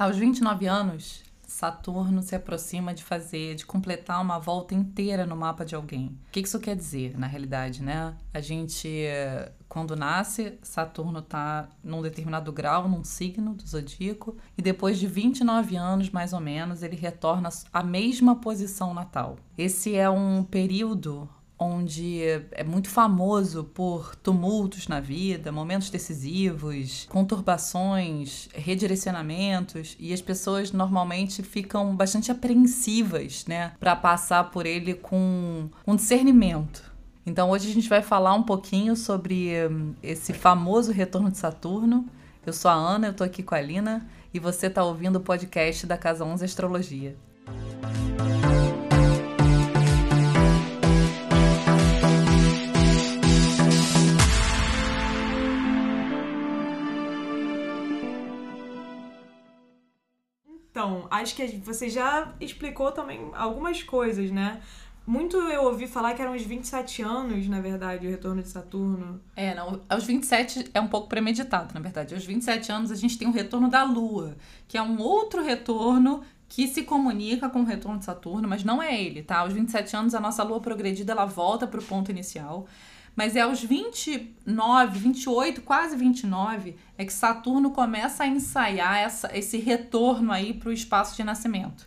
Aos 29 anos, Saturno se aproxima de fazer, de completar uma volta inteira no mapa de alguém. O que isso quer dizer, na realidade, né? A gente, quando nasce, Saturno está num determinado grau, num signo do zodíaco, e depois de 29 anos, mais ou menos, ele retorna à mesma posição natal. Esse é um período onde é muito famoso por tumultos na vida, momentos decisivos, conturbações, redirecionamentos, e as pessoas normalmente ficam bastante apreensivas, né, para passar por ele com um discernimento. Então hoje a gente vai falar um pouquinho sobre hum, esse famoso retorno de Saturno. Eu sou a Ana, eu tô aqui com a Lina e você está ouvindo o podcast da Casa 11 Astrologia. Então, acho que você já explicou também algumas coisas, né? Muito eu ouvi falar que eram os 27 anos, na verdade, o retorno de Saturno. É, não, aos 27 é um pouco premeditado, na verdade. Aos 27 anos a gente tem o retorno da Lua, que é um outro retorno que se comunica com o retorno de Saturno, mas não é ele, tá? Aos 27 anos a nossa Lua progredida ela volta para o ponto inicial. Mas é aos 29, 28, quase 29, é que Saturno começa a ensaiar essa, esse retorno aí para o espaço de nascimento.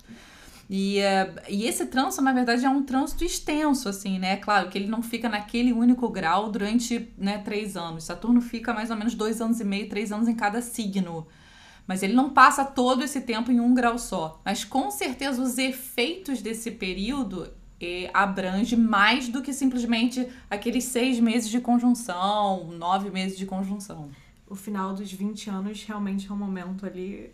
E, uh, e esse trânsito, na verdade, é um trânsito extenso, assim, né? Claro que ele não fica naquele único grau durante né, três anos. Saturno fica mais ou menos dois anos e meio, três anos em cada signo. Mas ele não passa todo esse tempo em um grau só. Mas com certeza os efeitos desse período abrange mais do que simplesmente aqueles seis meses de conjunção, nove meses de conjunção. O final dos 20 anos realmente é um momento ali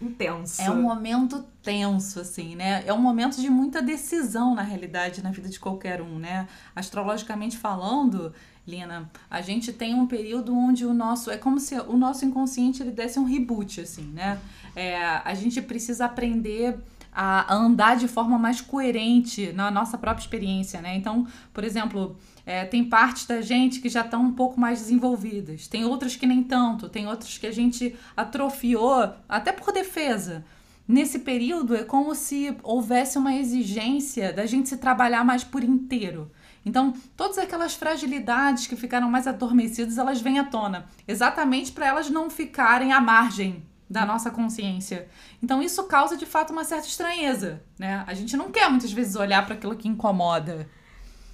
intenso. É um momento tenso, assim, né? É um momento de muita decisão, na realidade, na vida de qualquer um, né? Astrologicamente falando, Lina, a gente tem um período onde o nosso. É como se o nosso inconsciente ele desse um reboot, assim, né? É, a gente precisa aprender a, andar de forma mais coerente na nossa própria experiência, né? Então, por exemplo, é, tem partes da gente que já estão um pouco mais desenvolvidas, tem outras que nem tanto, tem outras que a gente atrofiou até por defesa. Nesse período é como se houvesse uma exigência da gente se trabalhar mais por inteiro. Então, todas aquelas fragilidades que ficaram mais adormecidas, elas vêm à tona, exatamente para elas não ficarem à margem da nossa consciência. Então isso causa de fato uma certa estranheza, né? A gente não quer muitas vezes olhar para aquilo que incomoda.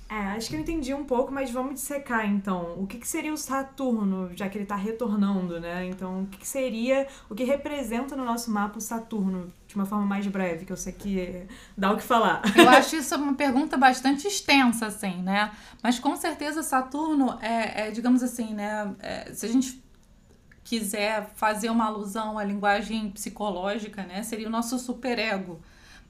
É, acho que eu entendi um pouco, mas vamos dissecar então. O que, que seria o Saturno, já que ele está retornando, né? Então, o que, que, seria, o que representa no nosso mapa o Saturno, de uma forma mais breve, que eu sei que dá o que falar. Eu acho isso uma pergunta bastante extensa, assim, né? Mas com certeza Saturno é, é digamos assim, né? É, se a gente quiser fazer uma alusão à linguagem psicológica, né, seria o nosso superego.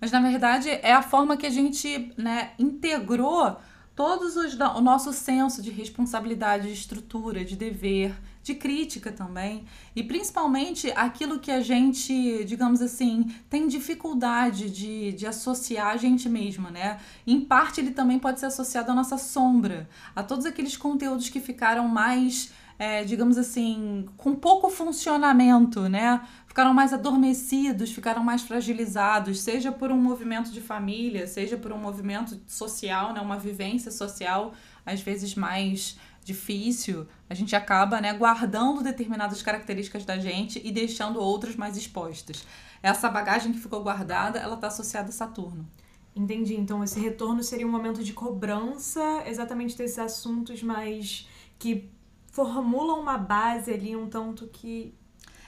Mas na verdade é a forma que a gente, né, integrou todos os o nosso senso de responsabilidade, de estrutura, de dever, de crítica também, e principalmente aquilo que a gente, digamos assim, tem dificuldade de, de associar a gente mesma, né? Em parte ele também pode ser associado à nossa sombra, a todos aqueles conteúdos que ficaram mais é, digamos assim, com pouco funcionamento, né? Ficaram mais adormecidos, ficaram mais fragilizados, seja por um movimento de família, seja por um movimento social, né? Uma vivência social, às vezes mais difícil, a gente acaba né, guardando determinadas características da gente e deixando outras mais expostas. Essa bagagem que ficou guardada, ela está associada a Saturno. Entendi. Então, esse retorno seria um momento de cobrança exatamente desses assuntos mais que formulam uma base ali um tanto que.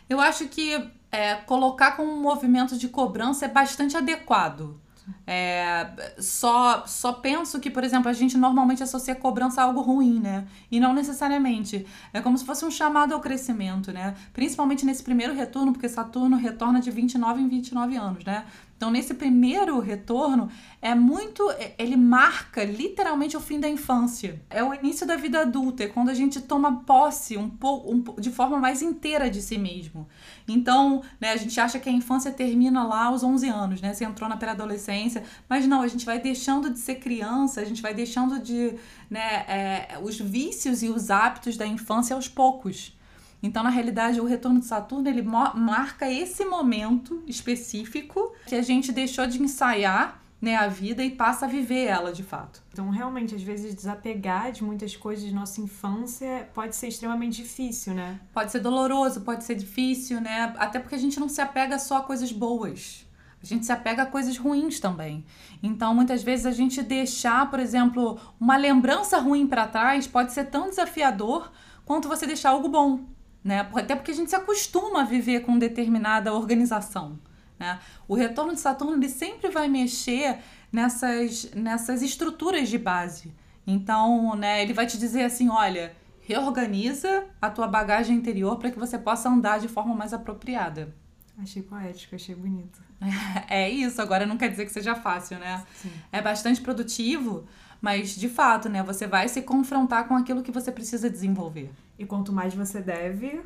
Eu acho que é, colocar como um movimento de cobrança é bastante adequado. É, só, só penso que, por exemplo, a gente normalmente associa cobrança a algo ruim, né? E não necessariamente. É como se fosse um chamado ao crescimento, né? Principalmente nesse primeiro retorno, porque Saturno retorna de 29 em 29 anos, né? Então, nesse primeiro retorno, é muito. É, ele marca literalmente o fim da infância. É o início da vida adulta, é quando a gente toma posse um pouco um, de forma mais inteira de si mesmo. Então, né, a gente acha que a infância termina lá aos 11 anos, né? Você entrou na pré-adolescência, mas não, a gente vai deixando de ser criança, a gente vai deixando de. Né, é, os vícios e os hábitos da infância aos poucos. Então, na realidade, o retorno de Saturno ele marca esse momento específico que a gente deixou de ensaiar né, a vida e passa a viver ela de fato. Então, realmente, às vezes, desapegar de muitas coisas de nossa infância pode ser extremamente difícil, né? Pode ser doloroso, pode ser difícil, né? Até porque a gente não se apega só a coisas boas. A gente se apega a coisas ruins também. Então, muitas vezes, a gente deixar, por exemplo, uma lembrança ruim para trás pode ser tão desafiador quanto você deixar algo bom. Né? Até porque a gente se acostuma a viver com determinada organização. Né? O retorno de Saturno ele sempre vai mexer nessas, nessas estruturas de base. Então, né, ele vai te dizer assim: olha, reorganiza a tua bagagem interior para que você possa andar de forma mais apropriada. Achei poético, achei bonito. É isso, agora não quer dizer que seja fácil, né? Sim. É bastante produtivo, mas de fato, né, você vai se confrontar com aquilo que você precisa desenvolver. E quanto mais você deve.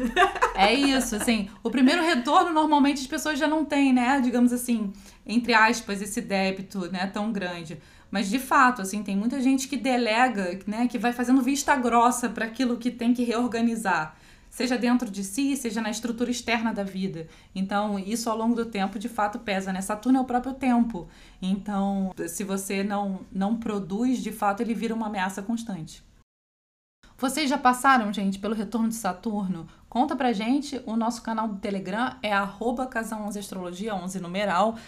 é isso, assim. O primeiro retorno, normalmente, as pessoas já não têm, né? Digamos assim, entre aspas, esse débito, né, tão grande. Mas de fato, assim, tem muita gente que delega, né, que vai fazendo vista grossa para aquilo que tem que reorganizar, seja dentro de si, seja na estrutura externa da vida. Então, isso ao longo do tempo de fato pesa, né? Saturno é o próprio tempo. Então, se você não não produz, de fato ele vira uma ameaça constante. Vocês já passaram, gente, pelo retorno de Saturno? Conta pra gente, o nosso canal do Telegram é arroba casa11astrologia, 11 numeral.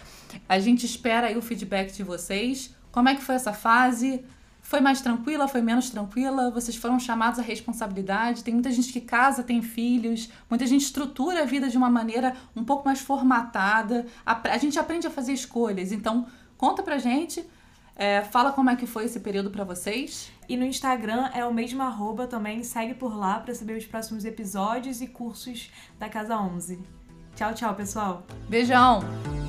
A gente espera aí o feedback de vocês. Como é que foi essa fase? Foi mais tranquila? Foi menos tranquila? Vocês foram chamados à responsabilidade? Tem muita gente que casa, tem filhos, muita gente estrutura a vida de uma maneira um pouco mais formatada. A, a gente aprende a fazer escolhas. Então, conta pra gente. É, fala como é que foi esse período para vocês. E no Instagram é o mesmo arroba também, segue por lá para saber os próximos episódios e cursos da Casa 11. Tchau, tchau, pessoal. Beijão!